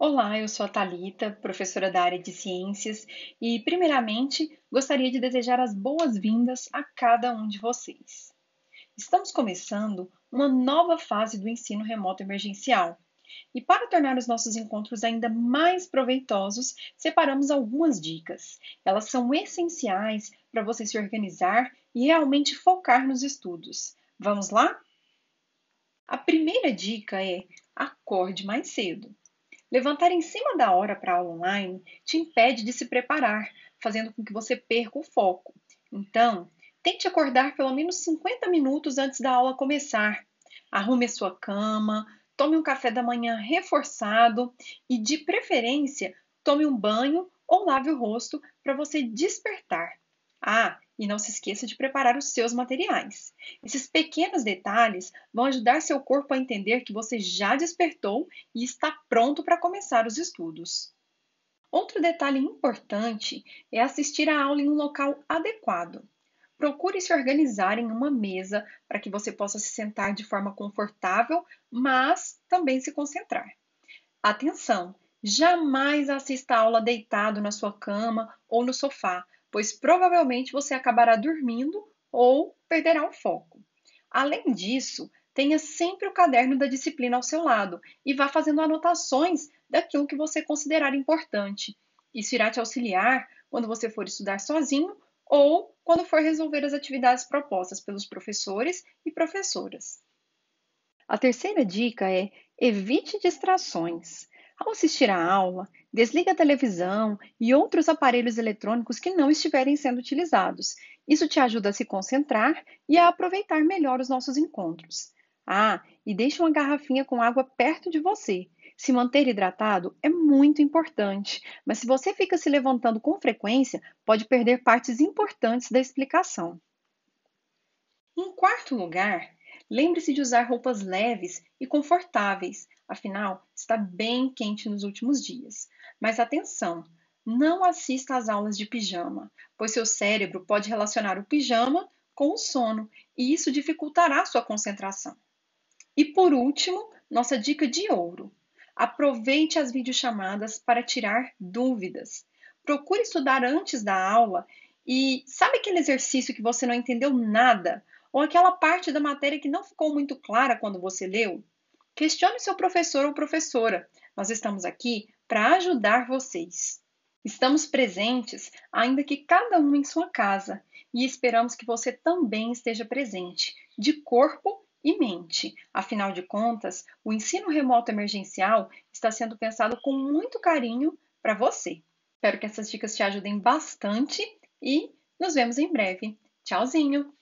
Olá, eu sou a Talita, professora da área de ciências, e primeiramente gostaria de desejar as boas-vindas a cada um de vocês. Estamos começando uma nova fase do ensino remoto emergencial. E para tornar os nossos encontros ainda mais proveitosos, separamos algumas dicas. Elas são essenciais para você se organizar e realmente focar nos estudos. Vamos lá? A primeira dica é acorde mais cedo. Levantar em cima da hora para aula online te impede de se preparar, fazendo com que você perca o foco. Então, tente acordar pelo menos 50 minutos antes da aula começar. Arrume a sua cama, tome um café da manhã reforçado e, de preferência, tome um banho ou lave o rosto para você despertar. Ah, e não se esqueça de preparar os seus materiais. Esses pequenos detalhes vão ajudar seu corpo a entender que você já despertou e está pronto para começar os estudos. Outro detalhe importante é assistir a aula em um local adequado. Procure se organizar em uma mesa para que você possa se sentar de forma confortável, mas também se concentrar. Atenção! Jamais assista a aula deitado na sua cama ou no sofá, pois provavelmente você acabará dormindo ou perderá o foco. Além disso, tenha sempre o caderno da disciplina ao seu lado e vá fazendo anotações daquilo que você considerar importante. Isso irá te auxiliar quando você for estudar sozinho ou quando for resolver as atividades propostas pelos professores e professoras. A terceira dica é evite distrações. Ao assistir à aula, desligue a televisão e outros aparelhos eletrônicos que não estiverem sendo utilizados. Isso te ajuda a se concentrar e a aproveitar melhor os nossos encontros. Ah, e deixe uma garrafinha com água perto de você. Se manter hidratado é muito importante, mas se você fica se levantando com frequência, pode perder partes importantes da explicação. Em quarto lugar, lembre-se de usar roupas leves e confortáveis Afinal, está bem quente nos últimos dias. Mas atenção, não assista às aulas de pijama, pois seu cérebro pode relacionar o pijama com o sono e isso dificultará sua concentração. E por último, nossa dica de ouro: aproveite as videochamadas para tirar dúvidas. Procure estudar antes da aula e sabe aquele exercício que você não entendeu nada? Ou aquela parte da matéria que não ficou muito clara quando você leu? Questione seu professor ou professora. Nós estamos aqui para ajudar vocês. Estamos presentes, ainda que cada um em sua casa, e esperamos que você também esteja presente, de corpo e mente. Afinal de contas, o ensino remoto emergencial está sendo pensado com muito carinho para você. Espero que essas dicas te ajudem bastante e nos vemos em breve. Tchauzinho!